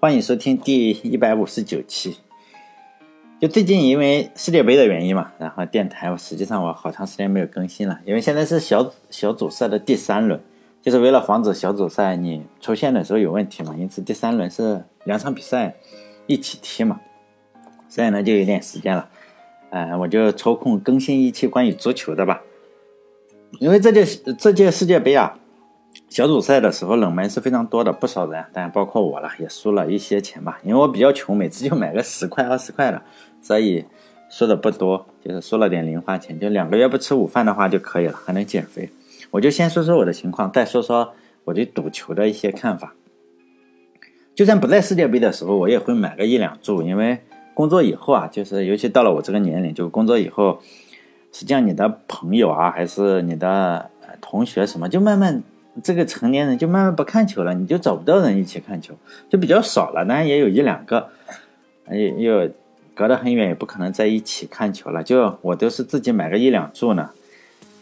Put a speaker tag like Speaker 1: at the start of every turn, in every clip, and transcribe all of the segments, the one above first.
Speaker 1: 欢迎收听第一百五十九期。就最近因为世界杯的原因嘛，然后电台实际上我好长时间没有更新了，因为现在是小小组赛的第三轮，就是为了防止小组赛你出现的时候有问题嘛，因此第三轮是两场比赛一起踢嘛，所以呢就有点时间了，呃，我就抽空更新一期关于足球的吧，因为这届这届世界杯啊。小组赛的时候冷门是非常多的，不少人，当然包括我了，也输了一些钱吧。因为我比较穷，每次就买个十块、二十块的，所以输的不多，就是输了点零花钱。就两个月不吃午饭的话就可以了，还能减肥。我就先说说我的情况，再说说我对赌球的一些看法。就算不在世界杯的时候，我也会买个一两注，因为工作以后啊，就是尤其到了我这个年龄，就工作以后，实际上你的朋友啊，还是你的同学什么，就慢慢。这个成年人就慢慢不看球了，你就找不到人一起看球，就比较少了。当然也有一两个，也又隔得很远，也不可能在一起看球了。就我都是自己买个一两注呢，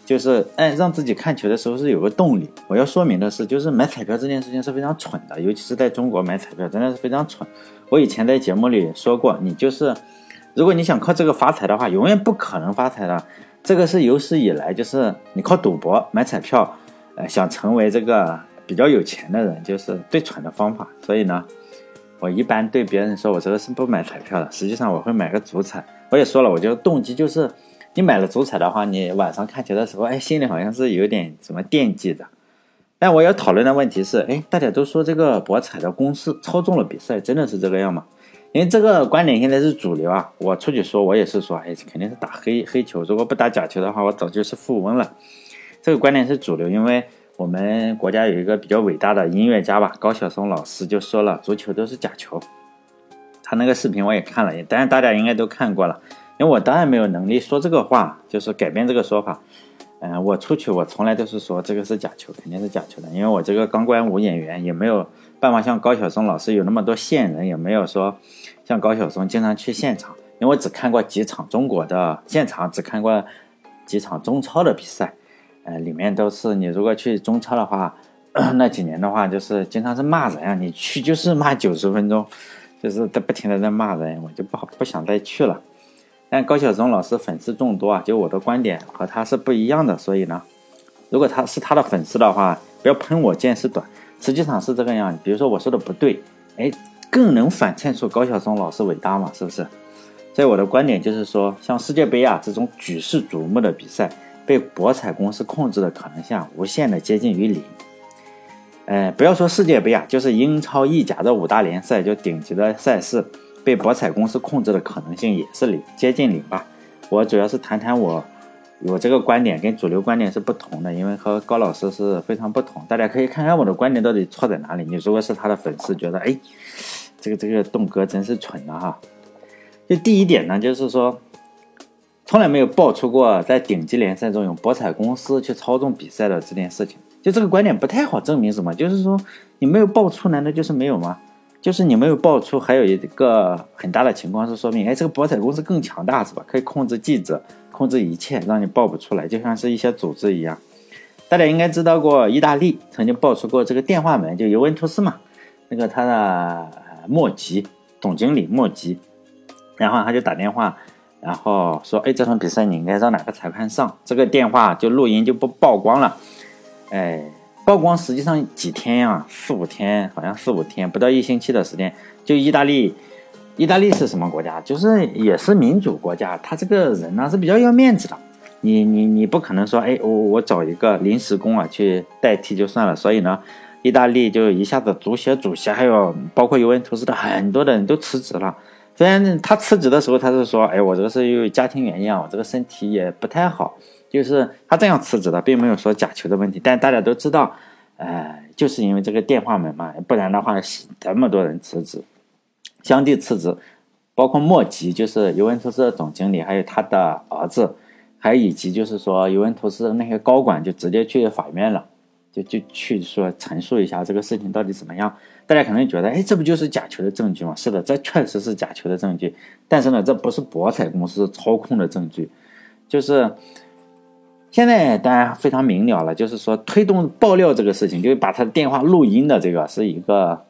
Speaker 1: 就是哎，让自己看球的时候是有个动力。我要说明的是，就是买彩票这件事情是非常蠢的，尤其是在中国买彩票真的是非常蠢。我以前在节目里说过，你就是如果你想靠这个发财的话，永远不可能发财的。这个是有史以来就是你靠赌博买彩票。呃，想成为这个比较有钱的人，就是最蠢的方法。所以呢，我一般对别人说，我这个是不买彩票的。实际上，我会买个足彩。我也说了，我觉得动机就是，你买了足彩的话，你晚上看球的时候，哎，心里好像是有点什么惦记的。但我要讨论的问题是，哎，大家都说这个博彩的公司操纵了比赛，真的是这个样吗？因为这个观点现在是主流啊。我出去说，我也是说，哎，肯定是打黑黑球。如果不打假球的话，我早就是富翁了。这个观点是主流，因为我们国家有一个比较伟大的音乐家吧，高晓松老师就说了，足球都是假球。他那个视频我也看了，当然大家应该都看过了。因为我当然没有能力说这个话，就是改变这个说法。嗯，我出去我从来都是说这个是假球，肯定是假球的，因为我这个钢管舞演员也没有办法像高晓松老师有那么多线人，也没有说像高晓松经常去现场，因为我只看过几场中国的现场，只看过几场中超的比赛。呃，里面都是你如果去中超的话，那几年的话，就是经常是骂人啊，你去就是骂九十分钟，就是在不停的在骂人，我就不好不想再去了。但高晓松老师粉丝众多啊，就我的观点和他是不一样的，所以呢，如果他是他的粉丝的话，不要喷我见识短，实际上是这个样。比如说我说的不对，哎，更能反衬出高晓松老师伟大嘛，是不是？所以我的观点就是说，像世界杯啊这种举世瞩目的比赛。被博彩公司控制的可能性无限的接近于零。呃，不要说世界杯啊，就是英超、意甲这五大联赛，就顶级的赛事，被博彩公司控制的可能性也是零，接近零吧。我主要是谈谈我，我这个观点跟主流观点是不同的，因为和高老师是非常不同。大家可以看看我的观点到底错在哪里。你如果是他的粉丝，觉得哎，这个这个栋哥真是蠢啊哈。就第一点呢，就是说。从来没有爆出过在顶级联赛中用博彩公司去操纵比赛的这件事情，就这个观点不太好证明什么。就是说，你没有爆出，难道就是没有吗？就是你没有爆出，还有一个很大的情况是说明，哎，这个博彩公司更强大，是吧？可以控制记者，控制一切，让你爆不出来，就像是一些组织一样。大家应该知道过，意大利曾经爆出过这个电话门，就尤文图斯嘛，那个他的莫吉总经理莫吉，然后他就打电话。然后说，哎，这场比赛你应该让哪个裁判上？这个电话就录音就不曝光了。哎，曝光实际上几天呀，四五天，好像四五天，不到一星期的时间。就意大利，意大利是什么国家？就是也是民主国家，他这个人呢是比较要面子的。你你你不可能说，哎，我我找一个临时工啊去代替就算了。所以呢，意大利就一下子足协主席还有包括尤文图斯的很多的人都辞职了。虽然他辞职的时候，他是说：“哎，我这个是因为家庭原因啊，我这个身体也不太好。”就是他这样辞职的，并没有说假球的问题。但大家都知道，呃，就是因为这个电话门嘛，不然的话，这么多人辞职，相继辞职，包括莫吉，就是尤文图斯的总经理，还有他的儿子，还以及就是说尤文图斯的那些高管，就直接去法院了。就就去说陈述一下这个事情到底怎么样？大家可能觉得，哎，这不就是假球的证据吗？是的，这确实是假球的证据。但是呢，这不是博彩公司操控的证据。就是现在大家非常明了了，就是说推动爆料这个事情，就是把他的电话录音的这个是一个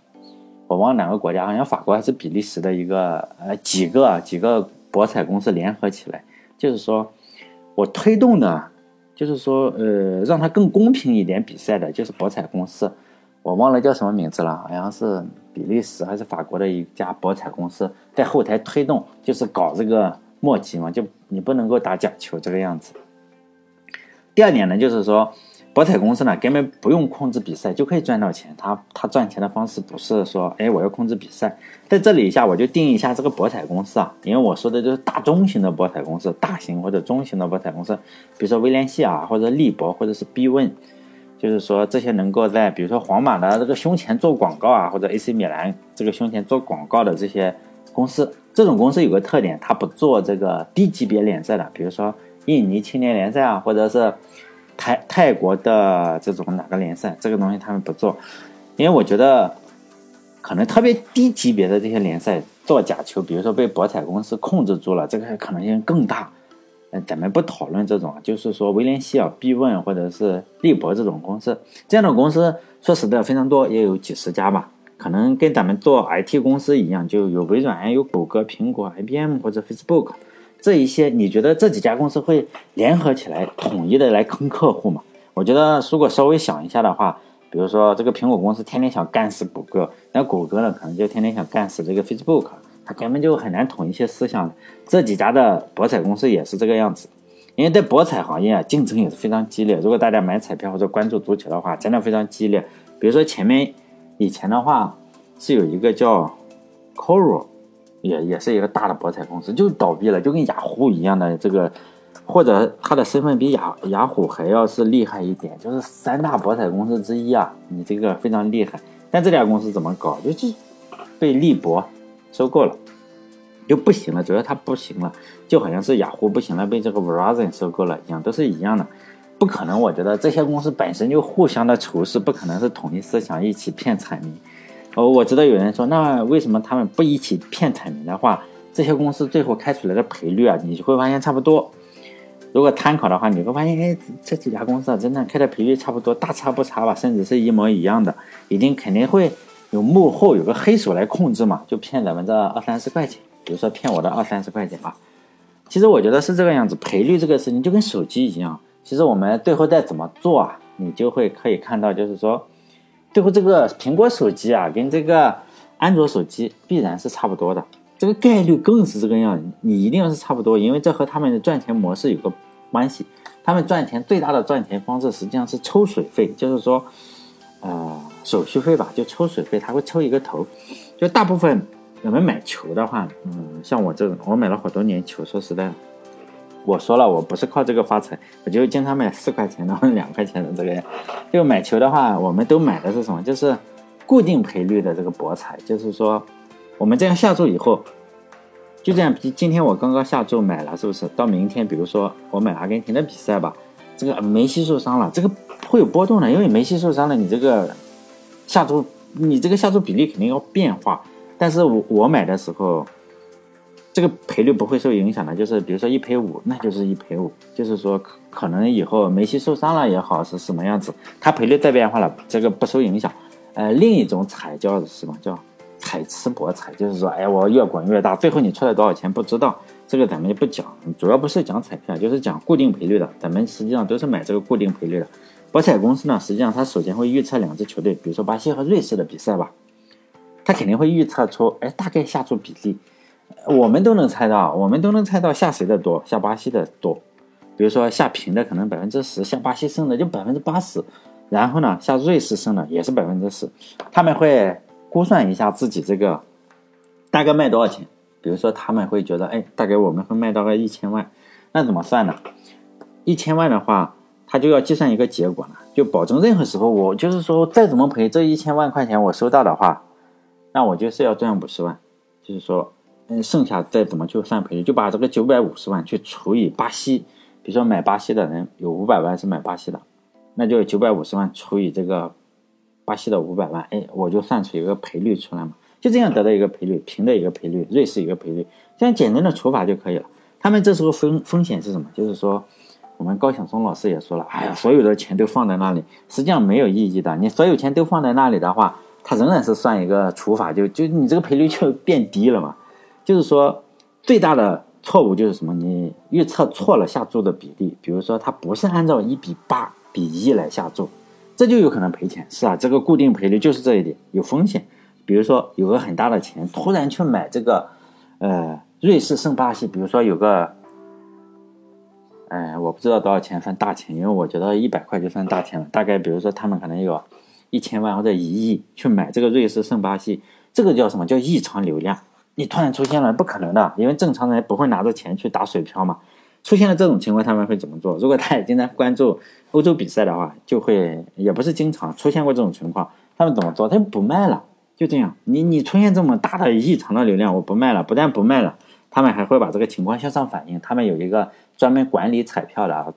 Speaker 1: 我忘哪个国家，好像法国还是比利时的一个呃几个几个博彩公司联合起来，就是说我推动的，就是说呃让它更公平一点比赛的，就是博彩公司，我忘了叫什么名字了，好像是比利时还是法国的一家博彩公司在后台推动，就是搞这个墨迹嘛，就你不能够打假球这个样子。第二点呢，就是说。博彩公司呢，根本不用控制比赛就可以赚到钱。他他赚钱的方式不是说，哎，我要控制比赛。在这里一下，我就定义一下这个博彩公司啊，因为我说的就是大中型的博彩公司，大型或者中型的博彩公司，比如说威廉希尔或者利博或者是 B 问就是说这些能够在比如说皇马的这个胸前做广告啊，或者 AC 米兰这个胸前做广告的这些公司，这种公司有个特点，它不做这个低级别联赛的，比如说印尼青年联赛啊，或者是。泰泰国的这种哪个联赛，这个东西他们不做，因为我觉得可能特别低级别的这些联赛做假球，比如说被博彩公司控制住了，这个可能性更大。嗯，咱们不讨论这种，就是说威廉希尔、必问或者是利博这种公司，这样的公司说实在非常多，也有几十家吧。可能跟咱们做 IT 公司一样，就有微软、有谷歌、苹果、IBM 或者 Facebook。这一些，你觉得这几家公司会联合起来统一的来坑客户吗？我觉得，如果稍微想一下的话，比如说这个苹果公司天天想干死谷歌，那谷歌呢可能就天天想干死这个 Facebook，它根本就很难统一些思想。这几家的博彩公司也是这个样子，因为在博彩行业啊，竞争也是非常激烈。如果大家买彩票或者关注足球的话，真的非常激烈。比如说前面以前的话是有一个叫 Coral。也也是一个大的博彩公司，就倒闭了，就跟雅虎一样的这个，或者他的身份比雅雅虎还要是厉害一点，就是三大博彩公司之一啊，你这个非常厉害。但这家公司怎么搞，就是被利博收购了，就不行了。主要它不行了，就好像是雅虎不行了，被这个 Verizon 收购了一样，都是一样的。不可能，我觉得这些公司本身就互相的仇视，不可能是统一思想一起骗彩民。哦，我知道有人说，那为什么他们不一起骗彩民的话，这些公司最后开出来的赔率啊，你就会发现差不多。如果参考的话，你会发现，哎，这几家公司啊，真的开的赔率差不多，大差不差吧，甚至是一模一样的，一定肯定会有幕后有个黑手来控制嘛，就骗咱们这二三十块钱，比如说骗我的二三十块钱啊。其实我觉得是这个样子，赔率这个事情就跟手机一样，其实我们最后再怎么做啊，你就会可以看到，就是说。最后，这个苹果手机啊，跟这个安卓手机必然是差不多的，这个概率更是这个样。你一定要是差不多，因为这和他们的赚钱模式有个关系。他们赚钱最大的赚钱方式实际上是抽水费，就是说，呃，手续费吧，就抽水费，他会抽一个头。就大部分我们买球的话，嗯，像我这种，我买了好多年球，说实在的。我说了，我不是靠这个发财，我就经常买四块钱的或者两块钱的这个。就买球的话，我们都买的是什么？就是固定赔率的这个博彩。就是说，我们这样下注以后，就这样。今天我刚刚下注买了，是不是？到明天，比如说我买阿根廷的比赛吧，这个梅西受伤了，这个会有波动的，因为梅西受伤了，你这个下注，你这个下注比例肯定要变化。但是我我买的时候。这个赔率不会受影响的，就是比如说一赔五，那就是一赔五，就是说可能以后梅西受伤了也好是什么样子，它赔率再变化了，这个不受影响。呃，另一种彩叫什么叫彩池博彩，就是说，哎，我越滚越大，最后你出来多少钱不知道，这个咱们就不讲，主要不是讲彩票，就是讲固定赔率的，咱们实际上都是买这个固定赔率的。博彩公司呢，实际上它首先会预测两支球队，比如说巴西和瑞士的比赛吧，它肯定会预测出，哎，大概下注比例。我们都能猜到，我们都能猜到下谁的多，下巴西的多。比如说下平的可能百分之十，下巴西胜的就百分之八十。然后呢，下瑞士胜的也是百分之十。他们会估算一下自己这个大概卖多少钱。比如说他们会觉得，哎，大概我们会卖到个一千万。那怎么算呢？一千万的话，他就要计算一个结果了，就保证任何时候我就是说再怎么赔，这一千万块钱我收到的话，那我就是要赚五十万，就是说。嗯，剩下再怎么去算赔率，就把这个九百五十万去除以巴西，比如说买巴西的人有五百万是买巴西的，那就九百五十万除以这个巴西的五百万，哎，我就算出一个赔率出来嘛，就这样得到一个赔率，平的一个赔率，瑞士一个赔率，这样简单的除法就可以了。他们这时候风风险是什么？就是说，我们高晓松老师也说了，哎呀，所有的钱都放在那里，实际上没有意义的。你所有钱都放在那里的话，它仍然是算一个除法，就就你这个赔率就变低了嘛。就是说，最大的错误就是什么？你预测错了下注的比例，比如说它不是按照一比八比一来下注，这就有可能赔钱。是啊，这个固定赔率就是这一点有风险。比如说有个很大的钱，突然去买这个，呃，瑞士胜巴西，比如说有个。哎，我不知道多少钱算大钱，因为我觉得一百块就算大钱了。大概比如说他们可能有一千万或者一亿去买这个瑞士胜巴西，这个叫什么叫异常流量？你突然出现了，不可能的，因为正常人不会拿着钱去打水漂嘛。出现了这种情况，他们会怎么做？如果他也经常关注欧洲比赛的话，就会也不是经常出现过这种情况。他们怎么做？他就不卖了，就这样。你你出现这么大的异常的流量，我不卖了，不但不卖了，他们还会把这个情况向上反映。他们有一个。专门管理彩票的，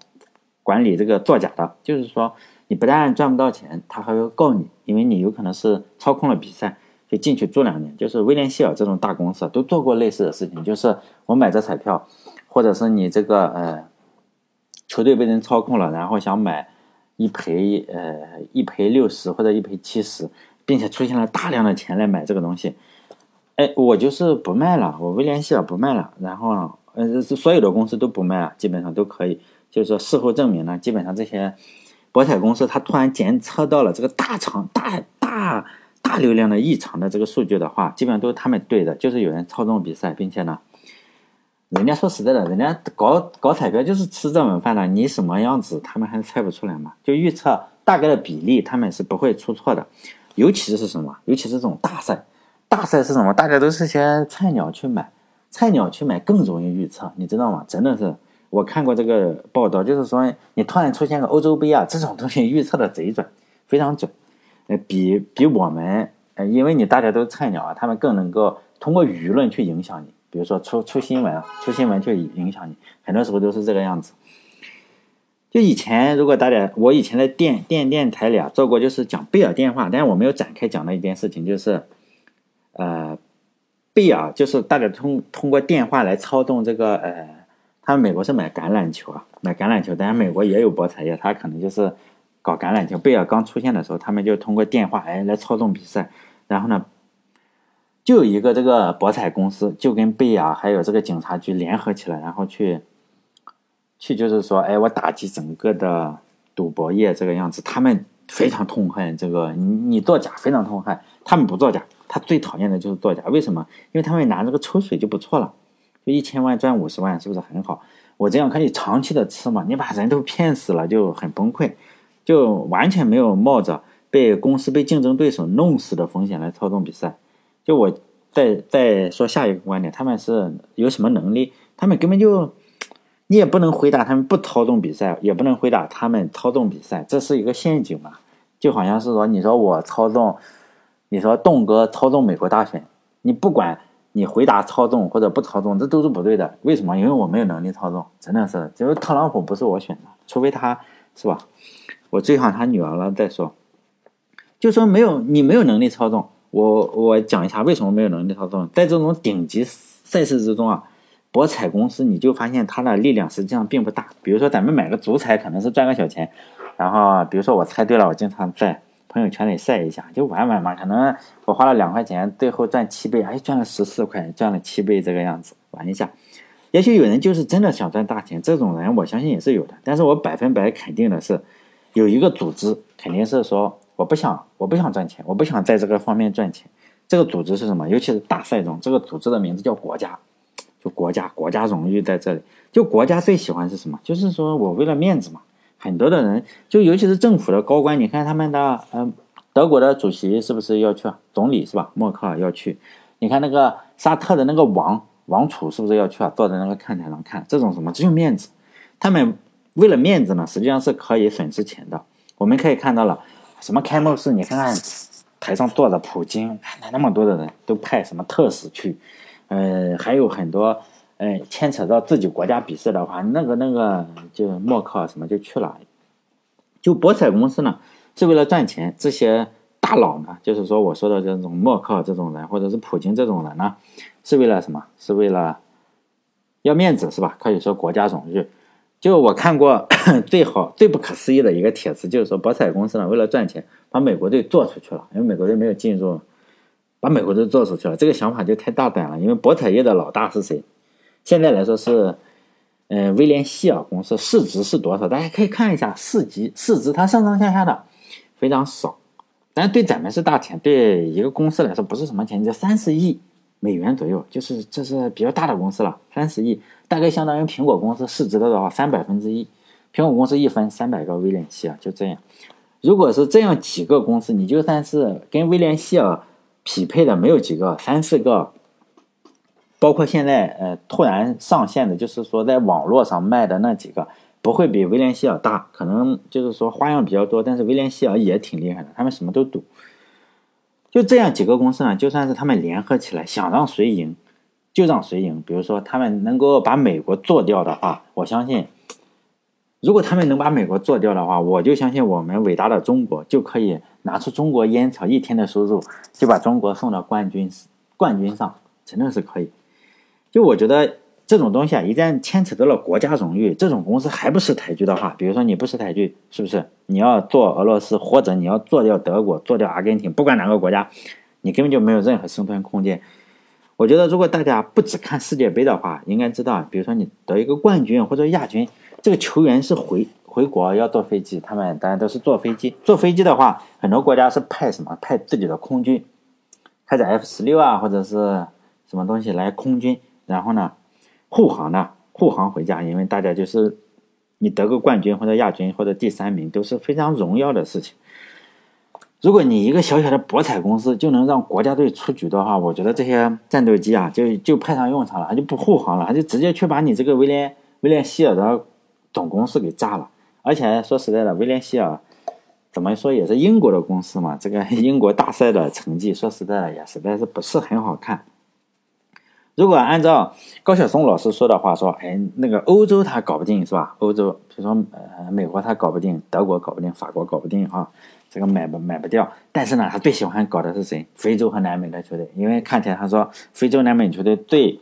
Speaker 1: 管理这个作假的，就是说你不但赚不到钱，他还会告你，因为你有可能是操控了比赛，就进去住两年。就是威廉希尔这种大公司都做过类似的事情，就是我买这彩票，或者是你这个呃球队被人操控了，然后想买一赔呃一赔六十或者一赔七十，并且出现了大量的钱来买这个东西，哎，我就是不卖了，我威廉希尔不卖了，然后。呃，所有的公司都不卖啊，基本上都可以。就是说，事后证明呢，基本上这些博彩公司，它突然检测到了这个大场大大大流量的异常的这个数据的话，基本上都是他们对的。就是有人操纵比赛，并且呢，人家说实在的，人家搞搞彩票就是吃这碗饭的，你什么样子，他们还猜不出来吗？就预测大概的比例，他们是不会出错的。尤其是什么？尤其是这种大赛，大赛是什么？大家都是些菜鸟去买。菜鸟去买更容易预测，你知道吗？真的是，我看过这个报道，就是说你突然出现个欧洲杯啊，这种东西预测的贼准，非常准，呃，比比我们，呃，因为你大家都菜鸟啊，他们更能够通过舆论去影响你，比如说出出新闻啊，出新闻去影响你，很多时候都是这个样子。就以前，如果大家，我以前在电电电台里啊做过，就是讲贝尔电话，但是我没有展开讲的一件事情，就是，呃。贝尔就是大家通通过电话来操纵这个呃，他们美国是买橄榄球啊，买橄榄球，当然美国也有博彩业，他可能就是搞橄榄球。贝尔刚出现的时候，他们就通过电话哎来操纵比赛，然后呢，就有一个这个博彩公司就跟贝尔还有这个警察局联合起来，然后去去就是说哎我打击整个的赌博业这个样子，他们非常痛恨这个你你作假，非常痛恨，他们不作假。他最讨厌的就是作假，为什么？因为他们拿这个抽水就不错了，就一千万赚五十万，是不是很好？我这样可以长期的吃嘛？你把人都骗死了，就很崩溃，就完全没有冒着被公司、被竞争对手弄死的风险来操纵比赛。就我再再说下一个观点，他们是有什么能力？他们根本就，你也不能回答他们不操纵比赛，也不能回答他们操纵比赛，这是一个陷阱嘛？就好像是说，你说我操纵。你说栋哥操纵美国大选，你不管你回答操纵或者不操纵，这都是不对的。为什么？因为我没有能力操纵，真的是，就是特朗普不是我选的，除非他是吧？我追上他女儿了再说。就说没有你没有能力操纵，我我讲一下为什么没有能力操纵。在这种顶级赛事之中啊，博彩公司你就发现它的力量实际上并不大。比如说咱们买个足彩可能是赚个小钱，然后比如说我猜对了，我经常在。朋友圈里晒一下就玩玩嘛，可能我花了两块钱，最后赚七倍，哎，赚了十四块，赚了七倍这个样子，玩一下。也许有人就是真的想赚大钱，这种人我相信也是有的。但是我百分百肯定的是，有一个组织肯定是说我不想，我不想赚钱，我不想在这个方面赚钱。这个组织是什么？尤其是大赛中，这个组织的名字叫国家，就国家，国家荣誉在这里。就国家最喜欢是什么？就是说我为了面子嘛。很多的人，就尤其是政府的高官，你看他们的，嗯，德国的主席是不是要去？总理是吧？默克尔要去。你看那个沙特的那个王王储是不是要去啊？坐在那个看台上看，这种什么？只有面子。他们为了面子呢，实际上是可以损失钱的。我们可以看到了，什么开幕式，你看看台上坐着普京，那那么多的人都派什么特使去，呃，还有很多。哎，牵扯到自己国家比赛的话，那个那个就默克什么就去了。就博彩公司呢，是为了赚钱。这些大佬呢，就是说我说的这种默克这种人，或者是普京这种人呢，是为了什么？是为了要面子是吧？可以说国家荣誉。就我看过 最好最不可思议的一个帖子，就是说博彩公司呢为了赚钱，把美国队做出去了，因为美国队没有进入，把美国队做出去了，这个想法就太大胆了。因为博彩业的老大是谁？现在来说是，嗯，威廉希尔公司市值是多少？大家可以看一下市级市值，它上上下下的非常少，但对咱们是大钱，对一个公司来说不是什么钱，就三十亿美元左右，就是这是比较大的公司了，三十亿。大概相当于苹果公司市值的话，三百分之一。苹果公司一分三百个威廉希尔，就这样。如果是这样几个公司，你就算是跟威廉希尔匹配的，没有几个，三四个。包括现在呃突然上线的，就是说在网络上卖的那几个，不会比威廉希尔大，可能就是说花样比较多，但是威廉希尔也挺厉害的，他们什么都赌。就这样几个公司呢，就算是他们联合起来，想让谁赢。就让谁赢？比如说，他们能够把美国做掉的话，我相信，如果他们能把美国做掉的话，我就相信我们伟大的中国就可以拿出中国烟草一天的收入，就把中国送到冠军冠军上，真的是可以。就我觉得这种东西啊，一旦牵扯到了国家荣誉，这种公司还不识抬举的话，比如说你不识抬举，是不是？你要做俄罗斯，或者你要做掉德国，做掉阿根廷，不管哪个国家，你根本就没有任何生存空间。我觉得，如果大家不只看世界杯的话，应该知道，比如说你得一个冠军或者亚军，这个球员是回回国要坐飞机，他们当然都是坐飞机。坐飞机的话，很多国家是派什么？派自己的空军，开着 F 十六啊，或者是什么东西来空军，然后呢护航的护航回家，因为大家就是你得个冠军或者亚军或者第三名都是非常荣耀的事情。如果你一个小小的博彩公司就能让国家队出局的话，我觉得这些战斗机啊，就就派上用场了，他就不护航了，他就直接去把你这个威廉威廉希尔的总公司给炸了。而且说实在的，威廉希尔怎么说也是英国的公司嘛，这个英国大赛的成绩，说实在的也实在是不是很好看。如果按照高晓松老师说的话说，哎，那个欧洲他搞不定是吧？欧洲比如说呃美国他搞不定，德国搞不定，法国搞不定啊。这个买不买不掉，但是呢，他最喜欢搞的是谁？非洲和南美的球队，因为看起来他说非洲南美球队最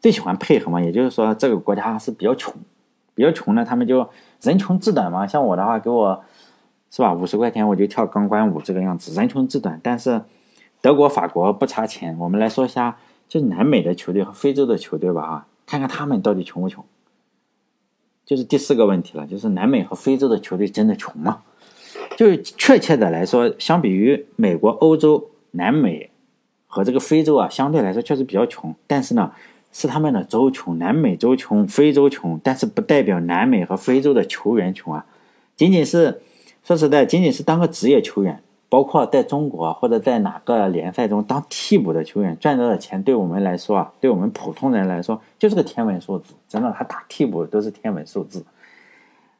Speaker 1: 最喜欢配合嘛，也就是说这个国家是比较穷，比较穷呢，他们就人穷志短嘛。像我的话，给我是吧，五十块钱我就跳钢管舞这个样子，人穷志短。但是德国、法国不差钱。我们来说一下，就南美的球队和非洲的球队吧，啊，看看他们到底穷不穷？就是第四个问题了，就是南美和非洲的球队真的穷吗？就是确切的来说，相比于美国、欧洲、南美和这个非洲啊，相对来说确实比较穷。但是呢，是他们的州穷，南美洲穷，非洲穷，但是不代表南美和非洲的球员穷啊。仅仅是说实在，仅仅是当个职业球员，包括在中国或者在哪个联赛中当替补的球员，赚到的钱，对我们来说啊，对我们普通人来说就是个天文数字。真的，他打替补都是天文数字。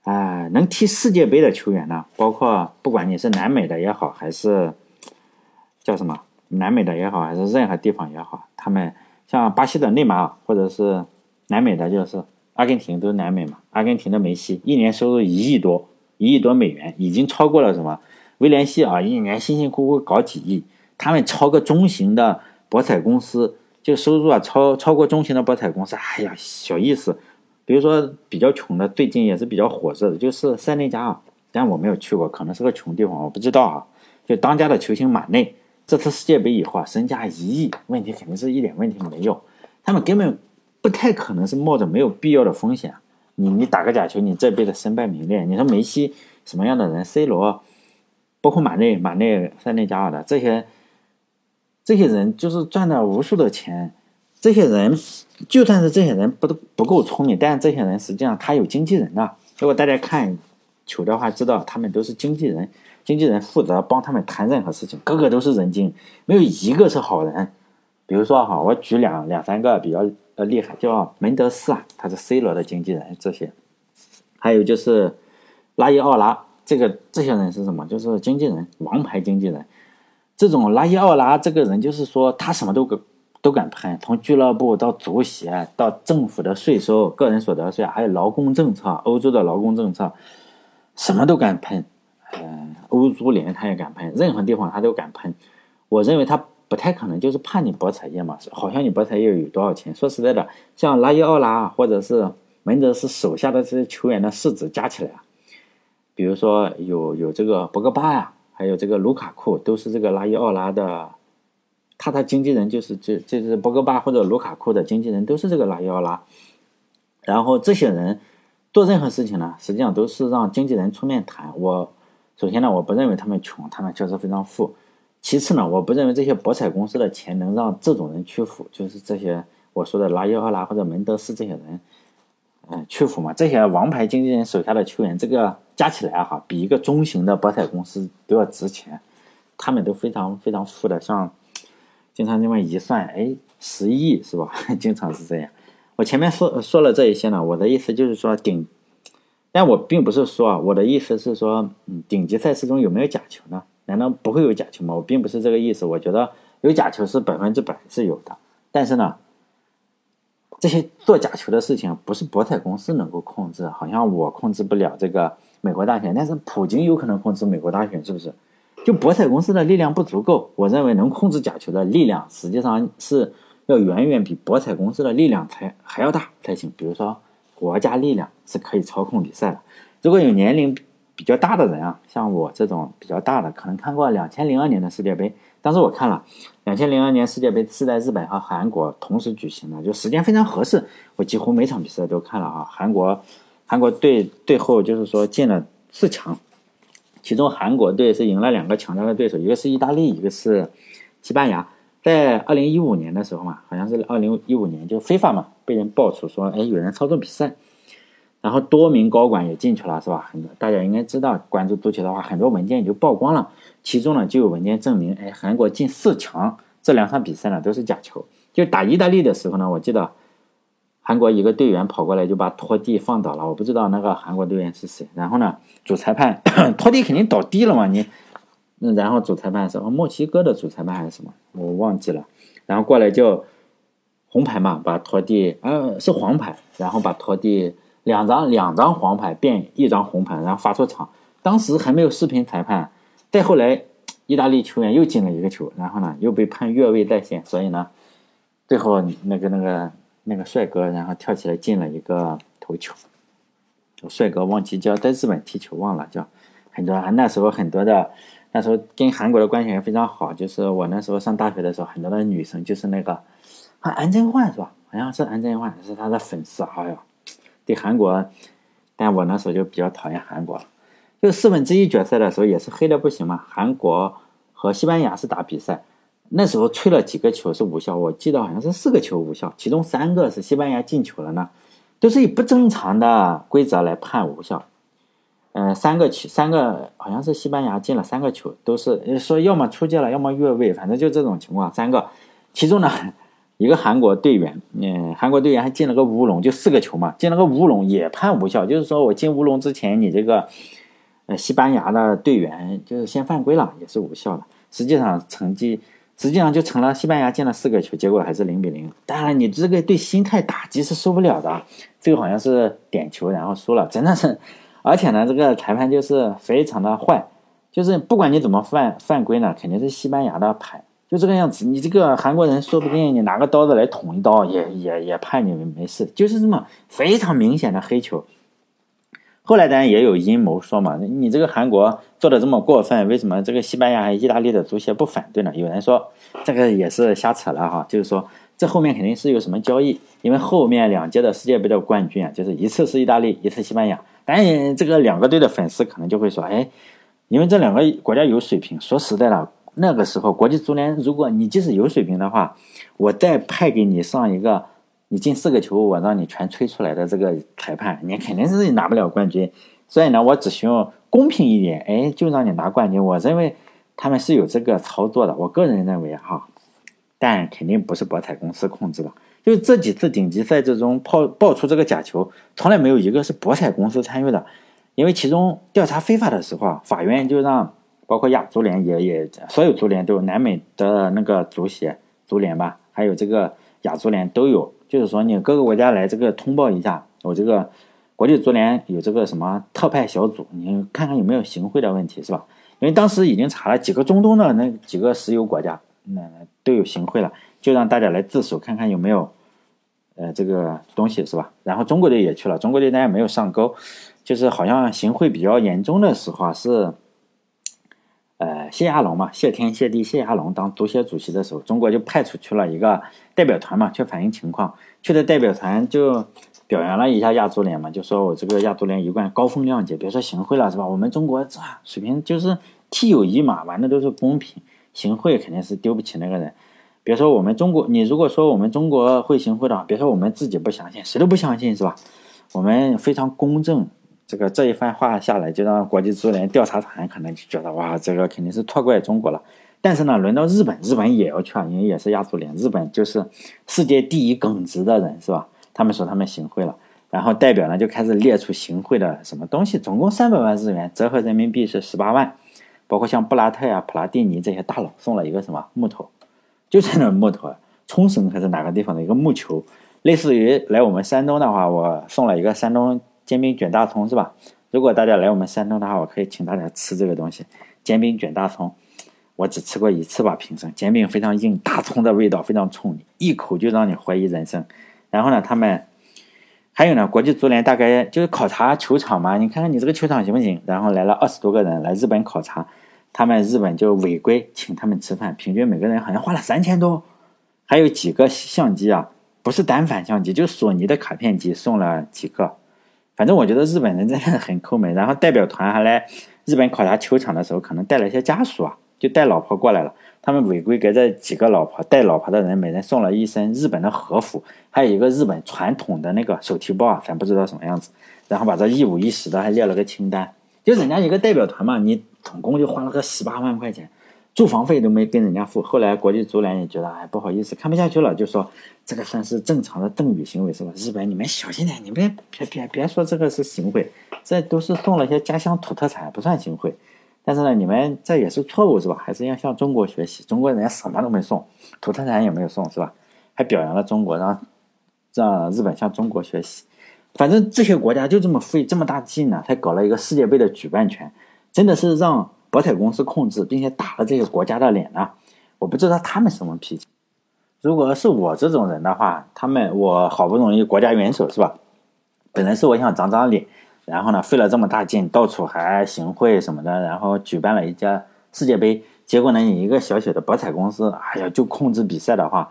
Speaker 1: 啊，能踢世界杯的球员呢，包括不管你是南美的也好，还是叫什么南美的也好，还是任何地方也好，他们像巴西的内马尔，或者是南美的就是阿根廷，都是南美嘛。阿根廷的梅西一年收入一亿多，一亿多美元，已经超过了什么威廉希尔一年辛辛苦苦搞几亿，他们超个中型的博彩公司，就收入啊超超过中型的博彩公司，哎呀，小意思。比如说比较穷的，最近也是比较火热的，就是塞内加尔，但我没有去过，可能是个穷地方，我不知道啊。就当家的球星马内，这次世界杯以后啊，身价一亿，问题肯定是一点问题没有。他们根本不太可能是冒着没有必要的风险。你你打个假球，你这辈子身败名裂。你说梅西什么样的人？C 罗，包括马内，马内塞内加尔的这些这些人，就是赚了无数的钱。这些人，就算是这些人不都不够聪明，但是这些人实际上他有经纪人的。如果大家看球的话，知道他们都是经纪人，经纪人负责帮他们谈任何事情，个个都是人精，没有一个是好人。比如说哈，我举两两三个比较呃厉害，叫门德斯啊，他是 C 罗的经纪人，这些，还有就是拉伊奥拉，这个这些人是什么？就是经纪人，王牌经纪人。这种拉伊奥拉这个人，就是说他什么都敢。都敢喷，从俱乐部到足协，到政府的税收、个人所得税，还有劳工政策，欧洲的劳工政策，什么都敢喷。嗯，欧足联他也敢喷，任何地方他都敢喷。我认为他不太可能就是怕你博彩业嘛，好像你博彩业有多少钱？说实在的，像拉伊奥拉或者是门德斯手下的这些球员的市值加起来啊，比如说有有这个博格巴呀，还有这个卢卡库，都是这个拉伊奥拉的，他的经纪人就是这这是博格巴或者卢卡库的经纪人，都是这个拉伊奥拉。然后这些人做任何事情呢，实际上都是让经纪人出面谈。我首先呢，我不认为他们穷，他们确实非常富。其次呢，我不认为这些博彩公司的钱能让这种人屈服，就是这些我说的拉伊奥拉或者门德斯这些人，嗯，屈服嘛。这些王牌经纪人手下的球员，这个加起来哈，比一个中型的博彩公司都要值钱。他们都非常非常富的，像经常这么一算，哎，十亿是吧？经常是这样。我前面说说了这一些呢，我的意思就是说顶，但我并不是说啊，我的意思是说，嗯，顶级赛事中有没有假球呢？难道不会有假球吗？我并不是这个意思。我觉得有假球是百分之百是有的，但是呢，这些做假球的事情不是博彩公司能够控制，好像我控制不了这个美国大选，但是普京有可能控制美国大选，是不是？就博彩公司的力量不足够，我认为能控制假球的力量实际上是。要远远比博彩公司的力量才还要大才行。比如说，国家力量是可以操控比赛的。如果有年龄比较大的人啊，像我这种比较大的，可能看过两千零二年的世界杯。当时我看了两千零二年世界杯是在日本和韩国同时举行的，就时间非常合适。我几乎每场比赛都看了啊。韩国韩国队最后就是说进了四强，其中韩国队是赢了两个强大的对手，一个是意大利，一个是西班牙。在二零一五年的时候嘛，好像是二零一五年，就非法嘛，被人爆出说，哎，有人操纵比赛，然后多名高管也进去了，是吧？很多大家应该知道，关注足球的话，很多文件也就曝光了。其中呢，就有文件证明，哎，韩国进四强这两场比赛呢都是假球。就打意大利的时候呢，我记得韩国一个队员跑过来就把拖地放倒了，我不知道那个韩国队员是谁。然后呢，主裁判 拖地肯定倒地了嘛，你。然后主裁判是墨西哥的主裁判还是什么，我忘记了。然后过来就红牌嘛，把拖地，呃，是黄牌，然后把拖地两张两张黄牌变一张红牌，然后罚出场。当时还没有视频裁判。再后来，意大利球员又进了一个球，然后呢又被判越位在线，所以呢，最后那个那个那个帅哥然后跳起来进了一个头球。帅哥忘记叫在日本踢球忘了叫，很多啊那时候很多的。那时候跟韩国的关系也非常好，就是我那时候上大学的时候，很多的女生就是那个，安贞焕是吧？好像是安贞焕是他的粉丝。哎呦，对韩国，但我那时候就比较讨厌韩国。就四分之一决赛的时候也是黑的不行嘛。韩国和西班牙是打比赛，那时候吹了几个球是无效，我记得好像是四个球无效，其中三个是西班牙进球了呢，都是以不正常的规则来判无效。嗯，三个球，三个好像是西班牙进了三个球，都是说要么出界了，要么越位，反正就这种情况。三个，其中呢，一个韩国队员，嗯，韩国队员还进了个乌龙，就四个球嘛，进了个乌龙也判无效，就是说我进乌龙之前，你这个呃西班牙的队员就是先犯规了，也是无效的。实际上成绩实际上就成了西班牙进了四个球，结果还是零比零。当然，你这个对心态打击是受不了的。这个好像是点球，然后输了，真的是。而且呢，这个裁判就是非常的坏，就是不管你怎么犯犯规呢，肯定是西班牙的牌，就这个样子。你这个韩国人说不定你拿个刀子来捅一刀，也也也判你没事，就是这么非常明显的黑球。后来当然也有阴谋说嘛，你这个韩国做的这么过分，为什么这个西班牙、意大利的足协不反对呢？有人说这个也是瞎扯了哈，就是说这后面肯定是有什么交易，因为后面两届的世界杯的冠军啊，就是一次是意大利，一次西班牙。当然，这个两个队的粉丝可能就会说：“哎，因为这两个国家有水平。说实在的，那个时候国际足联，如果你即使有水平的话，我再派给你上一个，你进四个球，我让你全吹出来的这个裁判，你肯定是拿不了冠军。所以呢，我只希望公平一点，哎，就让你拿冠军。我认为他们是有这个操作的，我个人认为哈，但肯定不是博彩公司控制的。”就这几次顶级赛事中爆爆出这个假球，从来没有一个是博彩公司参与的，因为其中调查非法的时候啊，法院就让包括亚足联也也所有足联都有南美的那个足协足联吧，还有这个亚足联都有，就是说你各个国家来这个通报一下，我这个国际足联有这个什么特派小组，你看看有没有行贿的问题是吧？因为当时已经查了几个中东的那几个石油国家，那都有行贿了。就让大家来自首，看看有没有呃这个东西是吧？然后中国队也去了，中国队大家没有上钩，就是好像行贿比较严重的时候啊是。呃，谢亚龙嘛，谢天谢地，谢亚龙当足协主席的时候，中国就派出去了一个代表团嘛，去反映情况。去的代表团就表扬了一下亚足联嘛，就说我这个亚足联一贯高风亮节，别说行贿了是吧？我们中国这水平就是踢友谊嘛，玩的都是公平，行贿肯定是丢不起那个人。别说我们中国，你如果说我们中国会行贿的话，别说我们自己不相信，谁都不相信是吧？我们非常公正。这个这一番话下来，就让国际足联调查团可能就觉得哇，这个肯定是错怪中国了。但是呢，轮到日本，日本也要劝，因为也是亚足联，日本就是世界第一耿直的人，是吧？他们说他们行贿了，然后代表呢就开始列出行贿的什么东西，总共三百万日元，折合人民币是十八万，包括像布拉特呀、普拉蒂尼这些大佬送了一个什么木头，就在那木头，冲绳还是哪个地方的一个木球，类似于来我们山东的话，我送了一个山东。煎饼卷大葱是吧？如果大家来我们山东的话，我可以请大家吃这个东西，煎饼卷大葱。我只吃过一次吧，平生煎饼非常硬，大葱的味道非常冲，一口就让你怀疑人生。然后呢，他们还有呢，国际足联大概就是考察球场嘛，你看看你这个球场行不行？然后来了二十多个人来日本考察，他们日本就违规请他们吃饭，平均每个人好像花了三千多，还有几个相机啊，不是单反相机，就索尼的卡片机送了几个。反正我觉得日本人真的很抠门，然后代表团还来日本考察球场的时候，可能带了一些家属啊，就带老婆过来了。他们违规给这几个老婆带老婆的人每人送了一身日本的和服，还有一个日本传统的那个手提包啊，咱不知道什么样子。然后把这一五一十的还列了个清单，就人家一个代表团嘛，你总共就花了个十八万块钱。住房费都没跟人家付，后来国际足联也觉得哎不好意思看不下去了，就说这个算是正常的赠与行为是吧？日本你们小心点，你别别别别说这个是行贿，这都是送了些家乡土特产，不算行贿。但是呢，你们这也是错误是吧？还是要向中国学习，中国人家什么都没送，土特产也没有送是吧？还表扬了中国，让让日本向中国学习。反正这些国家就这么费这么大劲呢，才搞了一个世界杯的举办权，真的是让。博彩公司控制，并且打了这些国家的脸呢？我不知道他们什么脾气。如果是我这种人的话，他们我好不容易国家元首是吧？本来是我想长长脸，然后呢费了这么大劲，到处还行贿什么的，然后举办了一家世界杯，结果呢你一个小小的博彩公司，哎呀就控制比赛的话，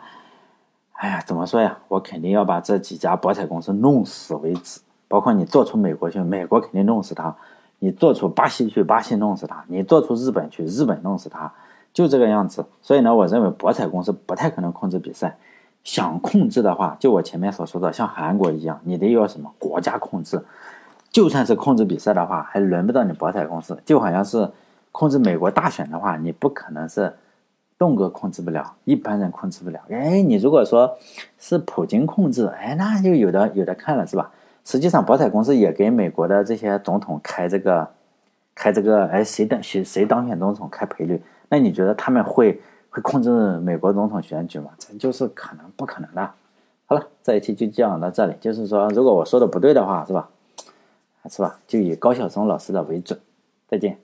Speaker 1: 哎呀怎么说呀？我肯定要把这几家博彩公司弄死为止，包括你做出美国去，美国肯定弄死他。你做出巴西去，巴西弄死他；你做出日本去，日本弄死他，就这个样子。所以呢，我认为博彩公司不太可能控制比赛。想控制的话，就我前面所说的，像韩国一样，你得有什么国家控制。就算是控制比赛的话，还轮不到你博彩公司。就好像是控制美国大选的话，你不可能是动哥控制不了，一般人控制不了。哎，你如果说是普京控制，哎，那就有的有的看了，是吧？实际上，博彩公司也给美国的这些总统开这个，开这个，哎，谁当谁谁当选总统开赔率？那你觉得他们会会控制美国总统选举吗？这就是可能不可能的。好了，这一期就讲到这里。就是说，如果我说的不对的话，是吧？是吧？就以高晓松老师的为准。再见。